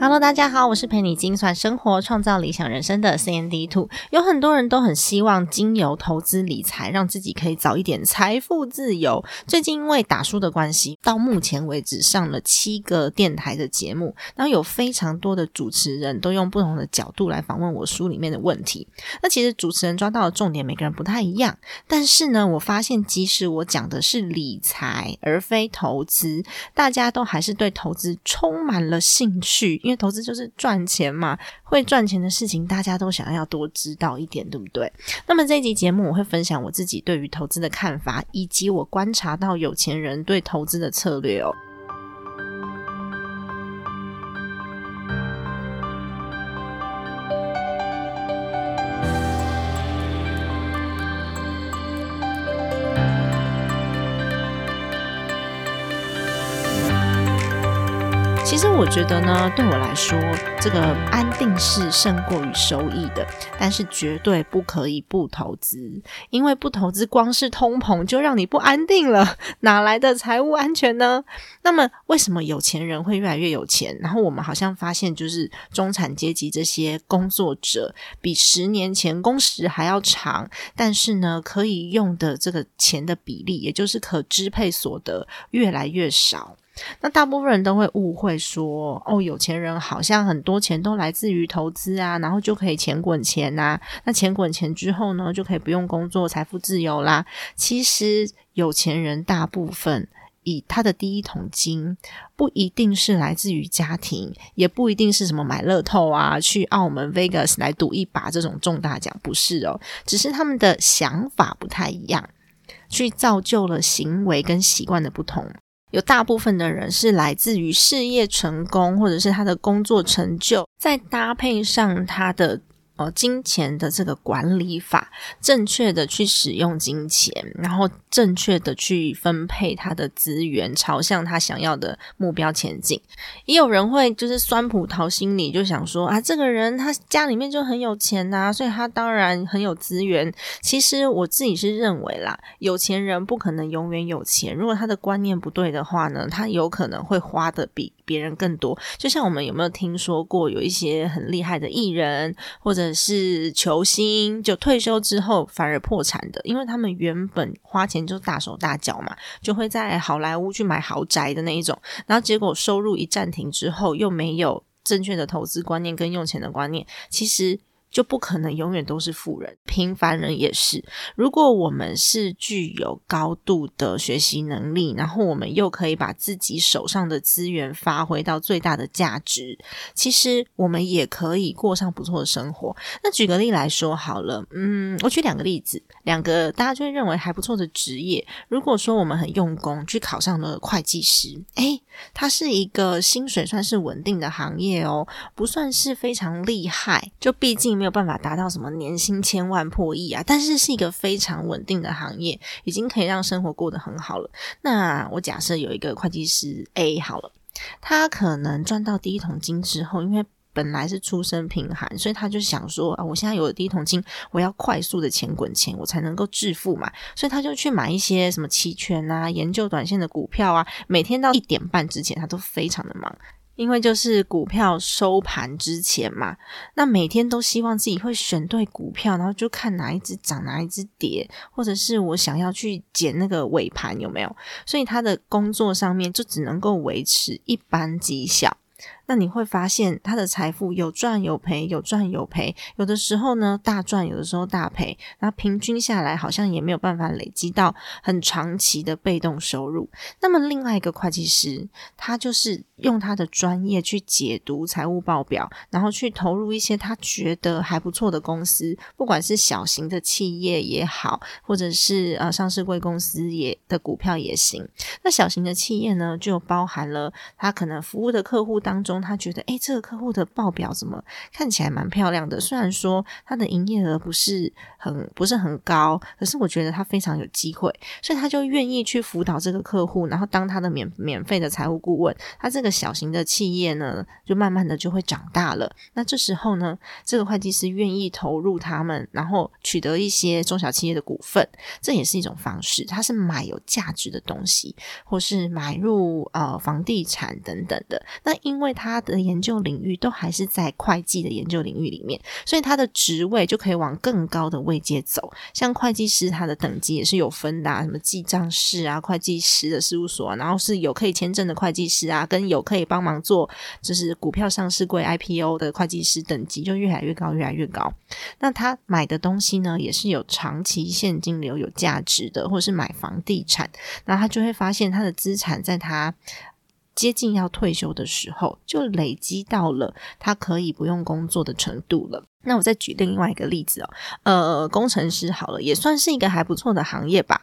Hello，大家好，我是陪你精算生活、创造理想人生的 C N D Two。有很多人都很希望经由投资理财，让自己可以早一点财富自由。最近因为打书的关系，到目前为止上了七个电台的节目，然后有非常多的主持人都用不同的角度来访问我书里面的问题。那其实主持人抓到的重点，每个人不太一样。但是呢，我发现即使我讲的是理财而非投资，大家都还是对投资充满了兴趣。因为投资就是赚钱嘛，会赚钱的事情大家都想要多知道一点，对不对？那么这一集节目我会分享我自己对于投资的看法，以及我观察到有钱人对投资的策略哦。其实我觉得呢，对我来说，这个安定是胜过于收益的，但是绝对不可以不投资，因为不投资，光是通膨就让你不安定了，哪来的财务安全呢？那么，为什么有钱人会越来越有钱？然后我们好像发现，就是中产阶级这些工作者，比十年前工时还要长，但是呢，可以用的这个钱的比例，也就是可支配所得越来越少。那大部分人都会误会说，哦，有钱人好像很多钱都来自于投资啊，然后就可以钱滚钱呐。那钱滚钱之后呢，就可以不用工作，财富自由啦。其实有钱人大部分以他的第一桶金，不一定是来自于家庭，也不一定是什么买乐透啊，去澳门 Vegas 来赌一把这种重大奖，不是哦，只是他们的想法不太一样，去造就了行为跟习惯的不同。有大部分的人是来自于事业成功，或者是他的工作成就，再搭配上他的。哦，金钱的这个管理法，正确的去使用金钱，然后正确的去分配他的资源，朝向他想要的目标前进。也有人会就是酸葡萄心理，就想说啊，这个人他家里面就很有钱呐，所以他当然很有资源。其实我自己是认为啦，有钱人不可能永远有钱。如果他的观念不对的话呢，他有可能会花的比别人更多。就像我们有没有听说过有一些很厉害的艺人，或者是球星就退休之后反而破产的，因为他们原本花钱就大手大脚嘛，就会在好莱坞去买豪宅的那一种，然后结果收入一暂停之后，又没有正确的投资观念跟用钱的观念，其实。就不可能永远都是富人，平凡人也是。如果我们是具有高度的学习能力，然后我们又可以把自己手上的资源发挥到最大的价值，其实我们也可以过上不错的生活。那举个例来说好了，嗯，我举两个例子，两个大家就会认为还不错的职业。如果说我们很用功去考上了会计师，诶，它是一个薪水算是稳定的行业哦，不算是非常厉害，就毕竟。没有办法达到什么年薪千万破亿啊，但是是一个非常稳定的行业，已经可以让生活过得很好了。那我假设有一个会计师 A 好了，他可能赚到第一桶金之后，因为本来是出身贫寒，所以他就想说啊，我现在有了第一桶金，我要快速的钱滚钱，我才能够致富嘛。所以他就去买一些什么期权啊，研究短线的股票啊，每天到一点半之前，他都非常的忙。因为就是股票收盘之前嘛，那每天都希望自己会选对股票，然后就看哪一只涨，哪一只跌，或者是我想要去捡那个尾盘有没有？所以他的工作上面就只能够维持一般绩效。那你会发现他的财富有赚有赔，有赚有赔，有的时候呢大赚，有的时候大赔，那平均下来好像也没有办法累积到很长期的被动收入。那么另外一个会计师，他就是用他的专业去解读财务报表，然后去投入一些他觉得还不错的公司，不管是小型的企业也好，或者是呃上市贵公司也的股票也行。那小型的企业呢，就包含了他可能服务的客户当中，他觉得诶，这个客户的报表怎么看起来蛮漂亮的？虽然说他的营业额不是很不是很高，可是我觉得他非常有机会，所以他就愿意去辅导这个客户，然后当他的免免费的财务顾问。他这个小型的企业呢，就慢慢的就会长大了。那这时候呢，这个会计师愿意投入他们，然后取得一些中小企业的股份，这也是一种方式。他是买有价值的东西。或是买入呃房地产等等的，那因为他他的研究领域都还是在会计的研究领域里面，所以他的职位就可以往更高的位阶走。像会计师，他的等级也是有分的，啊什么记账师啊、会计师的事务所，然后是有可以签证的会计师啊，跟有可以帮忙做就是股票上市柜 IPO 的会计师等级就越来越高，越来越高。那他买的东西呢，也是有长期现金流有价值的，或者是买房地产，那他就会发现。他的资产在他接近要退休的时候，就累积到了他可以不用工作的程度了。那我再举另外一个例子哦，呃，工程师好了，也算是一个还不错的行业吧。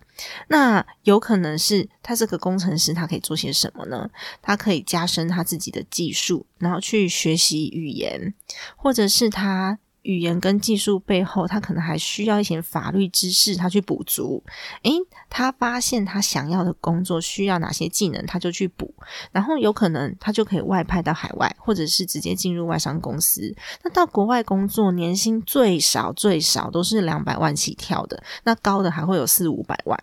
那有可能是他这个工程师，他可以做些什么呢？他可以加深他自己的技术，然后去学习语言，或者是他。语言跟技术背后，他可能还需要一些法律知识，他去补足。诶，他发现他想要的工作需要哪些技能，他就去补。然后有可能他就可以外派到海外，或者是直接进入外商公司。那到国外工作，年薪最少最少都是两百万起跳的，那高的还会有四五百万。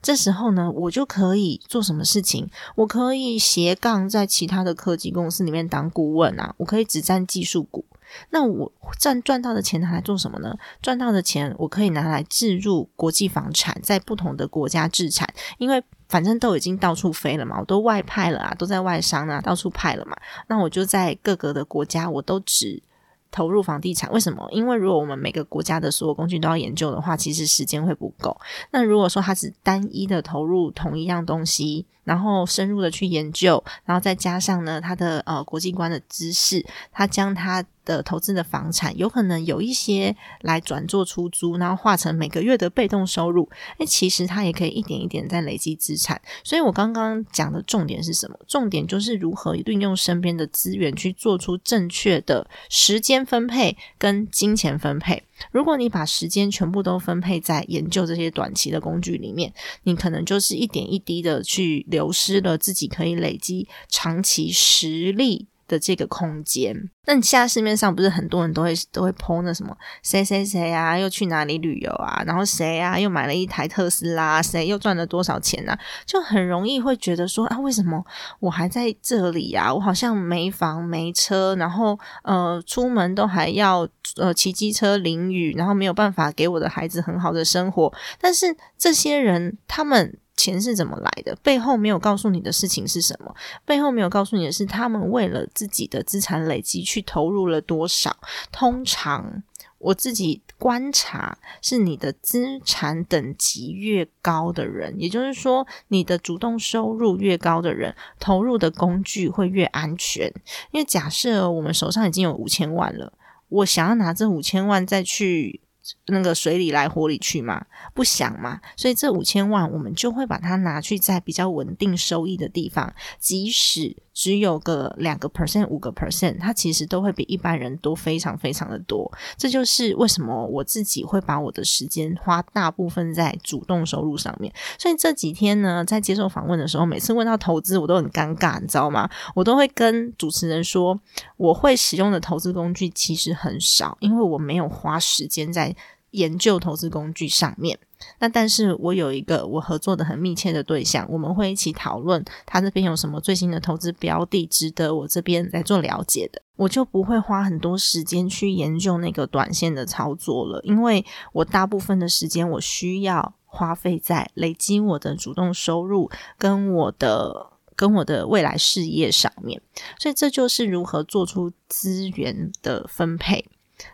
这时候呢，我就可以做什么事情？我可以斜杠在其他的科技公司里面当顾问啊，我可以只占技术股。那我赚赚到的钱拿来做什么呢？赚到的钱我可以拿来置入国际房产，在不同的国家置产，因为反正都已经到处飞了嘛，我都外派了啊，都在外商啊，到处派了嘛。那我就在各个的国家，我都只投入房地产。为什么？因为如果我们每个国家的所有工具都要研究的话，其实时间会不够。那如果说他只单一的投入同一样东西，然后深入的去研究，然后再加上呢他的呃国际观的知识，他将他。的投资的房产有可能有一些来转做出租，然后化成每个月的被动收入。哎，其实他也可以一点一点在累积资产。所以我刚刚讲的重点是什么？重点就是如何运用身边的资源去做出正确的时间分配跟金钱分配。如果你把时间全部都分配在研究这些短期的工具里面，你可能就是一点一滴的去流失了自己可以累积长期实力。的这个空间，那你现在市面上不是很多人都会都会 PO 那什么谁谁谁啊，又去哪里旅游啊，然后谁啊又买了一台特斯拉，谁又赚了多少钱啊，就很容易会觉得说啊，为什么我还在这里啊？我好像没房没车，然后呃出门都还要呃骑机车淋雨，然后没有办法给我的孩子很好的生活。但是这些人他们。钱是怎么来的？背后没有告诉你的事情是什么？背后没有告诉你的是，他们为了自己的资产累积去投入了多少？通常我自己观察，是你的资产等级越高的人，也就是说，你的主动收入越高的人，投入的工具会越安全。因为假设我们手上已经有五千万了，我想要拿这五千万再去。那个水里来火里去嘛，不想嘛，所以这五千万我们就会把它拿去在比较稳定收益的地方，即使。只有个两个 percent、五个 percent，它其实都会比一般人多非常非常的多。这就是为什么我自己会把我的时间花大部分在主动收入上面。所以这几天呢，在接受访问的时候，每次问到投资，我都很尴尬，你知道吗？我都会跟主持人说，我会使用的投资工具其实很少，因为我没有花时间在研究投资工具上面。那但是我有一个我合作的很密切的对象，我们会一起讨论他这边有什么最新的投资标的值得我这边来做了解的，我就不会花很多时间去研究那个短线的操作了，因为我大部分的时间我需要花费在累积我的主动收入跟我的。跟我的未来事业上面。所以这就是如何做出资源的分配，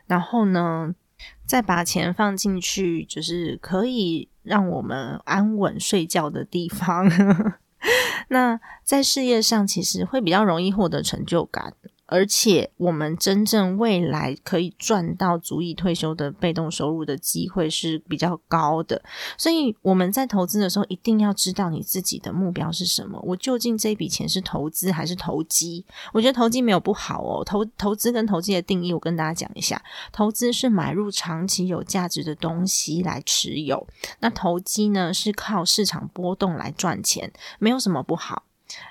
然后呢，再把钱放进去，就是可以让我们安稳睡觉的地方。那在事业上，其实会比较容易获得成就感。而且，我们真正未来可以赚到足以退休的被动收入的机会是比较高的。所以，我们在投资的时候，一定要知道你自己的目标是什么。我究竟这笔钱是投资还是投机？我觉得投机没有不好哦。投投资跟投机的定义，我跟大家讲一下：投资是买入长期有价值的东西来持有；那投机呢，是靠市场波动来赚钱，没有什么不好。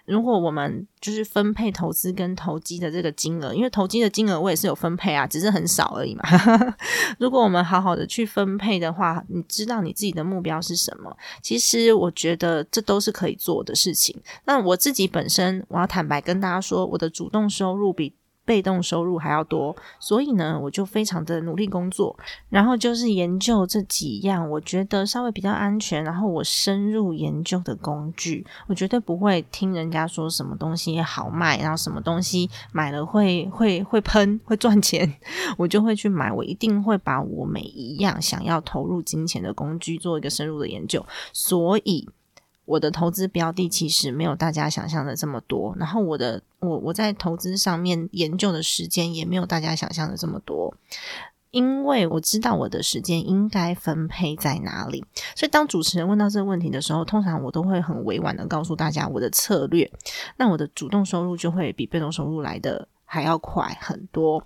如果我们就是分配投资跟投机的这个金额，因为投机的金额我也是有分配啊，只是很少而已嘛。如果我们好好的去分配的话，你知道你自己的目标是什么？其实我觉得这都是可以做的事情。那我自己本身，我要坦白跟大家说，我的主动收入比。被动收入还要多，所以呢，我就非常的努力工作，然后就是研究这几样我觉得稍微比较安全，然后我深入研究的工具，我绝对不会听人家说什么东西好卖，然后什么东西买了会会会喷会赚钱，我就会去买，我一定会把我每一样想要投入金钱的工具做一个深入的研究，所以。我的投资标的其实没有大家想象的这么多，然后我的我我在投资上面研究的时间也没有大家想象的这么多，因为我知道我的时间应该分配在哪里，所以当主持人问到这个问题的时候，通常我都会很委婉的告诉大家我的策略，那我的主动收入就会比被动收入来的还要快很多。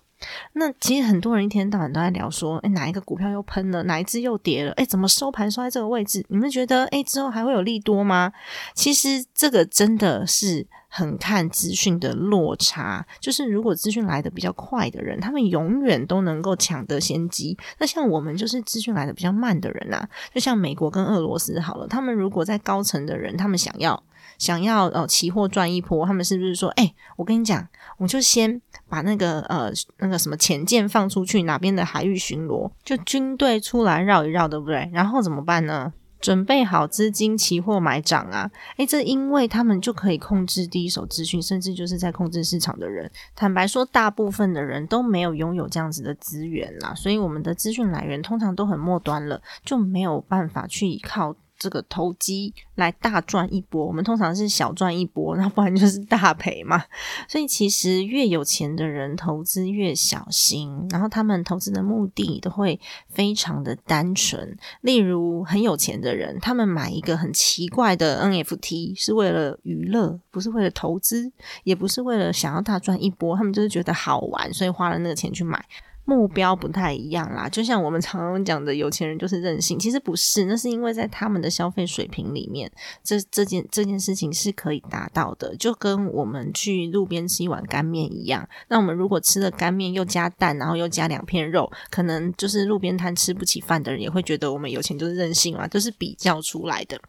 那其实很多人一天到晚都在聊说，哎，哪一个股票又喷了，哪一只又跌了？哎，怎么收盘收在这个位置？你们觉得，哎，之后还会有利多吗？其实这个真的是很看资讯的落差。就是如果资讯来的比较快的人，他们永远都能够抢得先机。那像我们就是资讯来的比较慢的人啊，就像美国跟俄罗斯好了，他们如果在高层的人，他们想要。想要呃期货赚一波，他们是不是说，哎，我跟你讲，我就先把那个呃那个什么潜舰放出去，哪边的海域巡逻，就军队出来绕一绕，对不对？然后怎么办呢？准备好资金，期货买涨啊！诶，这因为他们就可以控制第一手资讯，甚至就是在控制市场的人。坦白说，大部分的人都没有拥有这样子的资源啦，所以我们的资讯来源通常都很末端了，就没有办法去依靠。这个投机来大赚一波，我们通常是小赚一波，那不然就是大赔嘛。所以其实越有钱的人投资越小心，然后他们投资的目的都会非常的单纯。例如很有钱的人，他们买一个很奇怪的 NFT 是为了娱乐，不是为了投资，也不是为了想要大赚一波，他们就是觉得好玩，所以花了那个钱去买。目标不太一样啦，就像我们常常讲的，有钱人就是任性。其实不是，那是因为在他们的消费水平里面，这这件这件事情是可以达到的。就跟我们去路边吃一碗干面一样，那我们如果吃了干面又加蛋，然后又加两片肉，可能就是路边摊吃不起饭的人也会觉得我们有钱就是任性嘛，都是比较出来的。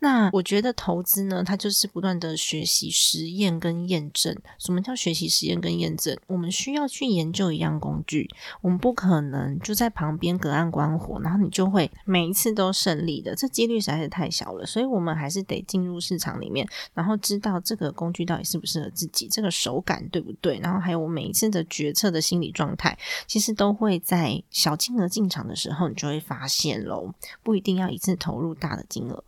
那我觉得投资呢，它就是不断的学习、实验跟验证。什么叫学习、实验跟验证？我们需要去研究一样工具。我们不可能就在旁边隔岸观火，然后你就会每一次都胜利的，这几率实在是太小了。所以，我们还是得进入市场里面，然后知道这个工具到底适不适合自己，这个手感对不对，然后还有我每一次的决策的心理状态，其实都会在小金额进场的时候，你就会发现喽，不一定要一次投入大的金额。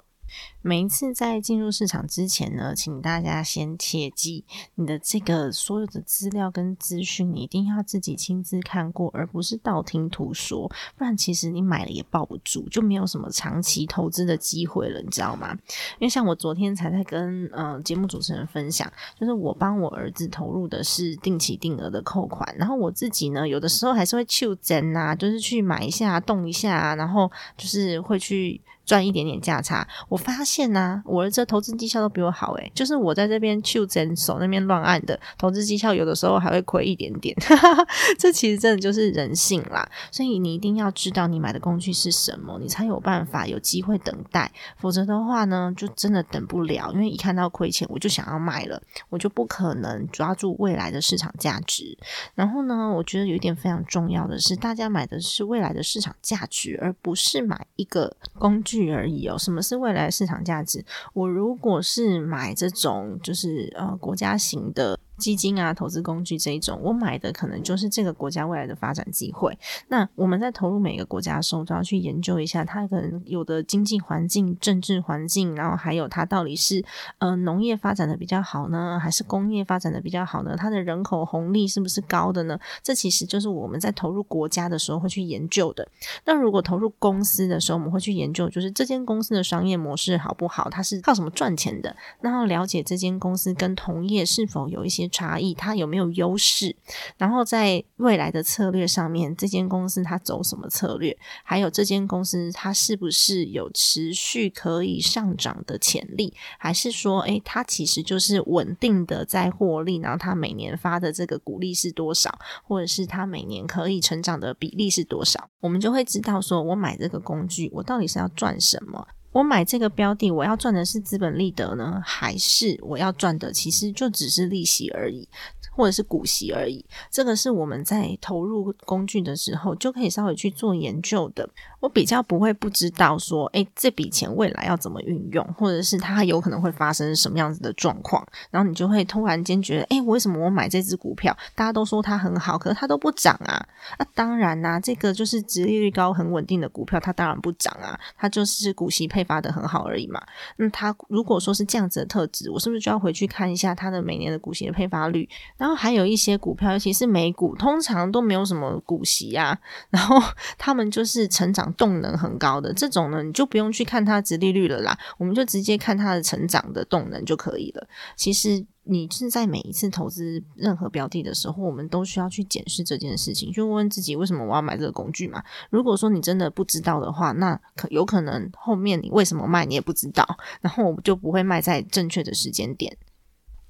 每一次在进入市场之前呢，请大家先切记，你的这个所有的资料跟资讯，你一定要自己亲自看过，而不是道听途说。不然，其实你买了也抱不住，就没有什么长期投资的机会了，你知道吗？因为像我昨天才在跟呃节目主持人分享，就是我帮我儿子投入的是定期定额的扣款，然后我自己呢，有的时候还是会去整啊，就是去买一下、动一下，然后就是会去。赚一点点价差，我发现呢，我的这投资绩效都比我好诶，就是我在这边去诊手那边乱按的投资绩效，有的时候还会亏一点点。这其实真的就是人性啦，所以你一定要知道你买的工具是什么，你才有办法有机会等待。否则的话呢，就真的等不了，因为一看到亏钱，我就想要卖了，我就不可能抓住未来的市场价值。然后呢，我觉得有一点非常重要的是，大家买的是未来的市场价值，而不是买一个工具。而已哦。什么是未来市场价值？我如果是买这种就是呃国家型的。基金啊，投资工具这一种，我买的可能就是这个国家未来的发展机会。那我们在投入每个国家的时候，都要去研究一下它可能有的经济环境、政治环境，然后还有它到底是呃农业发展的比较好呢，还是工业发展的比较好呢？它的人口红利是不是高的呢？这其实就是我们在投入国家的时候会去研究的。那如果投入公司的时候，我们会去研究，就是这间公司的商业模式好不好？它是靠什么赚钱的？然后了解这间公司跟同业是否有一些。差异，它有没有优势？然后在未来的策略上面，这间公司它走什么策略？还有这间公司它是不是有持续可以上涨的潜力？还是说，诶，它其实就是稳定的在获利？然后它每年发的这个股利是多少？或者是它每年可以成长的比例是多少？我们就会知道，说我买这个工具，我到底是要赚什么？我买这个标的，我要赚的是资本利得呢，还是我要赚的其实就只是利息而已，或者是股息而已？这个是我们在投入工具的时候就可以稍微去做研究的。我比较不会不知道说，哎，这笔钱未来要怎么运用，或者是它有可能会发生什么样子的状况，然后你就会突然间觉得，哎，为什么我买这只股票，大家都说它很好，可是它都不涨啊？那当然啦，这个就是殖利率高、很稳定的股票，它当然不涨啊，它就是股息配发的很好而已嘛。那它如果说是这样子的特质，我是不是就要回去看一下它的每年的股息的配发率？然后还有一些股票，尤其是美股，通常都没有什么股息啊，然后 他们就是成长。动能很高的这种呢，你就不用去看它值利率了啦，我们就直接看它的成长的动能就可以了。其实你是在每一次投资任何标的的时候，我们都需要去检视这件事情，就问自己为什么我要买这个工具嘛？如果说你真的不知道的话，那可有可能后面你为什么卖你也不知道，然后我们就不会卖在正确的时间点。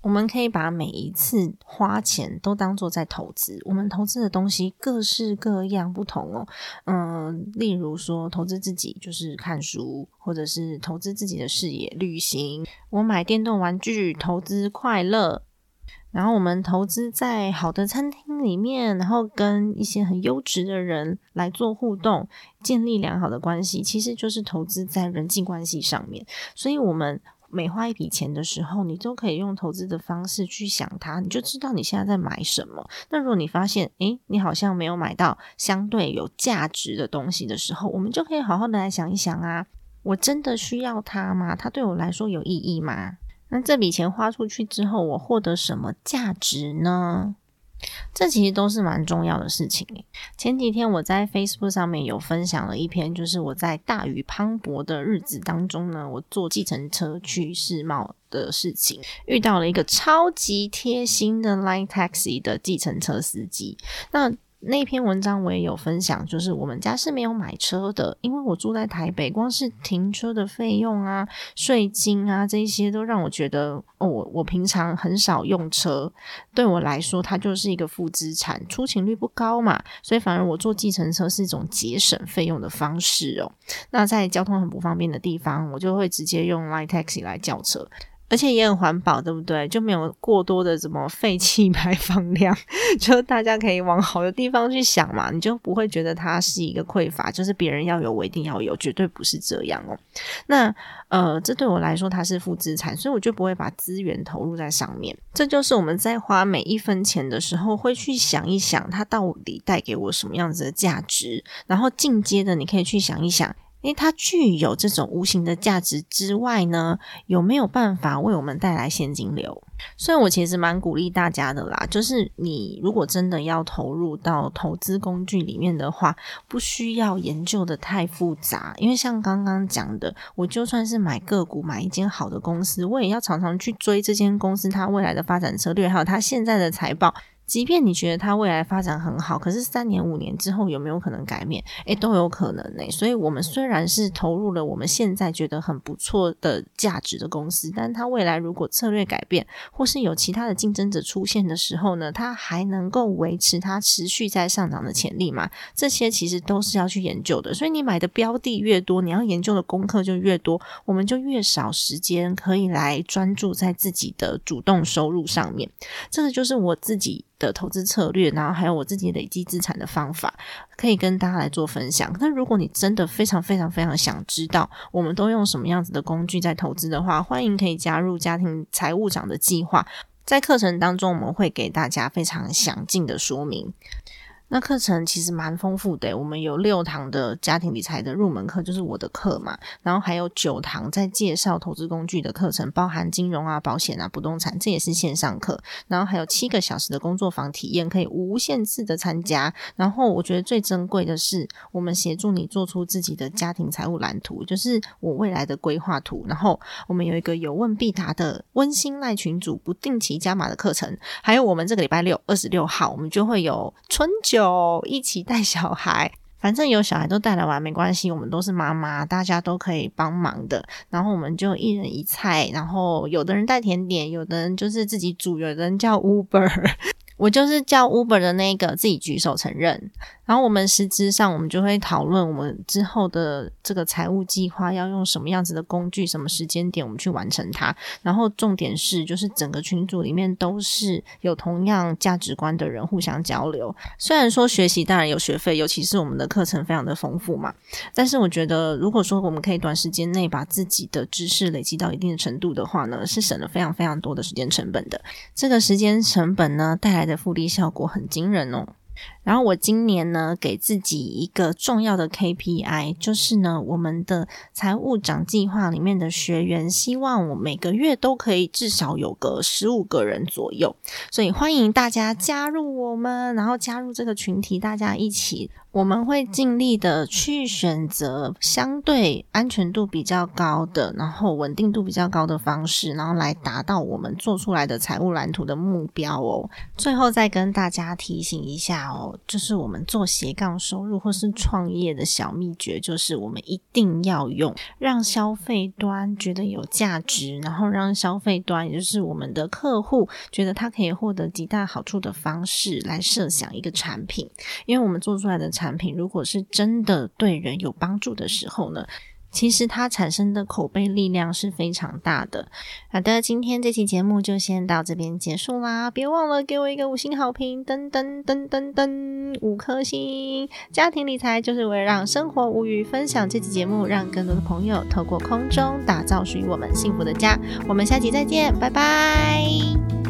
我们可以把每一次花钱都当做在投资。我们投资的东西各式各样不同哦。嗯，例如说投资自己就是看书，或者是投资自己的事业、旅行。我买电动玩具，投资快乐。然后我们投资在好的餐厅里面，然后跟一些很优质的人来做互动，建立良好的关系，其实就是投资在人际关系上面。所以，我们。每花一笔钱的时候，你都可以用投资的方式去想它，你就知道你现在在买什么。那如果你发现，诶，你好像没有买到相对有价值的东西的时候，我们就可以好好的来想一想啊，我真的需要它吗？它对我来说有意义吗？那这笔钱花出去之后，我获得什么价值呢？这其实都是蛮重要的事情。前几天我在 Facebook 上面有分享了一篇，就是我在大雨磅礴的日子当中呢，我坐计程车去世贸的事情，遇到了一个超级贴心的 Line Taxi 的计程车司机。那那篇文章我也有分享，就是我们家是没有买车的，因为我住在台北，光是停车的费用啊、税金啊这些，都让我觉得哦，我我平常很少用车，对我来说它就是一个负资产，出勤率不高嘛，所以反而我坐计程车是一种节省费用的方式哦。那在交通很不方便的地方，我就会直接用 Line Taxi 来叫车。而且也很环保，对不对？就没有过多的什么废气 排放量，就大家可以往好的地方去想嘛，你就不会觉得它是一个匮乏，就是别人要有我一定要有，绝对不是这样哦。那呃，这对我来说它是负资产，所以我就不会把资源投入在上面。这就是我们在花每一分钱的时候，会去想一想它到底带给我什么样子的价值，然后进阶的你可以去想一想。因为它具有这种无形的价值之外呢，有没有办法为我们带来现金流？所以我其实蛮鼓励大家的啦，就是你如果真的要投入到投资工具里面的话，不需要研究的太复杂。因为像刚刚讲的，我就算是买个股，买一间好的公司，我也要常常去追这间公司它未来的发展策略，还有它现在的财报。即便你觉得它未来发展很好，可是三年五年之后有没有可能改变？诶，都有可能呢。所以，我们虽然是投入了我们现在觉得很不错的价值的公司，但它未来如果策略改变，或是有其他的竞争者出现的时候呢，它还能够维持它持续在上涨的潜力吗？这些其实都是要去研究的。所以，你买的标的越多，你要研究的功课就越多，我们就越少时间可以来专注在自己的主动收入上面。这个就是我自己。的投资策略，然后还有我自己累积资产的方法，可以跟大家来做分享。那如果你真的非常非常非常想知道我们都用什么样子的工具在投资的话，欢迎可以加入家庭财务长的计划。在课程当中，我们会给大家非常详尽的说明。那课程其实蛮丰富的，我们有六堂的家庭理财的入门课，就是我的课嘛，然后还有九堂在介绍投资工具的课程，包含金融啊、保险啊、不动产，这也是线上课，然后还有七个小时的工作坊体验，可以无限次的参加。然后我觉得最珍贵的是，我们协助你做出自己的家庭财务蓝图，就是我未来的规划图。然后我们有一个有问必答的温馨赖群组，不定期加码的课程，还有我们这个礼拜六二十六号，我们就会有春酒。有一起带小孩，反正有小孩都带来玩没关系，我们都是妈妈，大家都可以帮忙的。然后我们就一人一菜，然后有的人带甜点，有的人就是自己煮，有的人叫 Uber，我就是叫 Uber 的那个自己举手承认。然后我们实质上，我们就会讨论我们之后的这个财务计划要用什么样子的工具，什么时间点我们去完成它。然后重点是，就是整个群组里面都是有同样价值观的人互相交流。虽然说学习当然有学费，尤其是我们的课程非常的丰富嘛，但是我觉得如果说我们可以短时间内把自己的知识累积到一定的程度的话呢，是省了非常非常多的时间成本的。这个时间成本呢，带来的复利效果很惊人哦。然后我今年呢，给自己一个重要的 KPI，就是呢，我们的财务长计划里面的学员，希望我每个月都可以至少有个十五个人左右，所以欢迎大家加入我们，然后加入这个群体，大家一起。我们会尽力的去选择相对安全度比较高的，然后稳定度比较高的方式，然后来达到我们做出来的财务蓝图的目标哦。最后再跟大家提醒一下哦，就是我们做斜杠收入或是创业的小秘诀，就是我们一定要用让消费端觉得有价值，然后让消费端，也就是我们的客户觉得他可以获得极大好处的方式来设想一个产品，因为我们做出来的产。产品如果是真的对人有帮助的时候呢，其实它产生的口碑力量是非常大的。好的，今天这期节目就先到这边结束啦，别忘了给我一个五星好评，噔噔噔噔噔，五颗星。家庭理财就是为了让生活无余，分享这期节目，让更多的朋友透过空中打造属于我们幸福的家。我们下期再见，拜拜。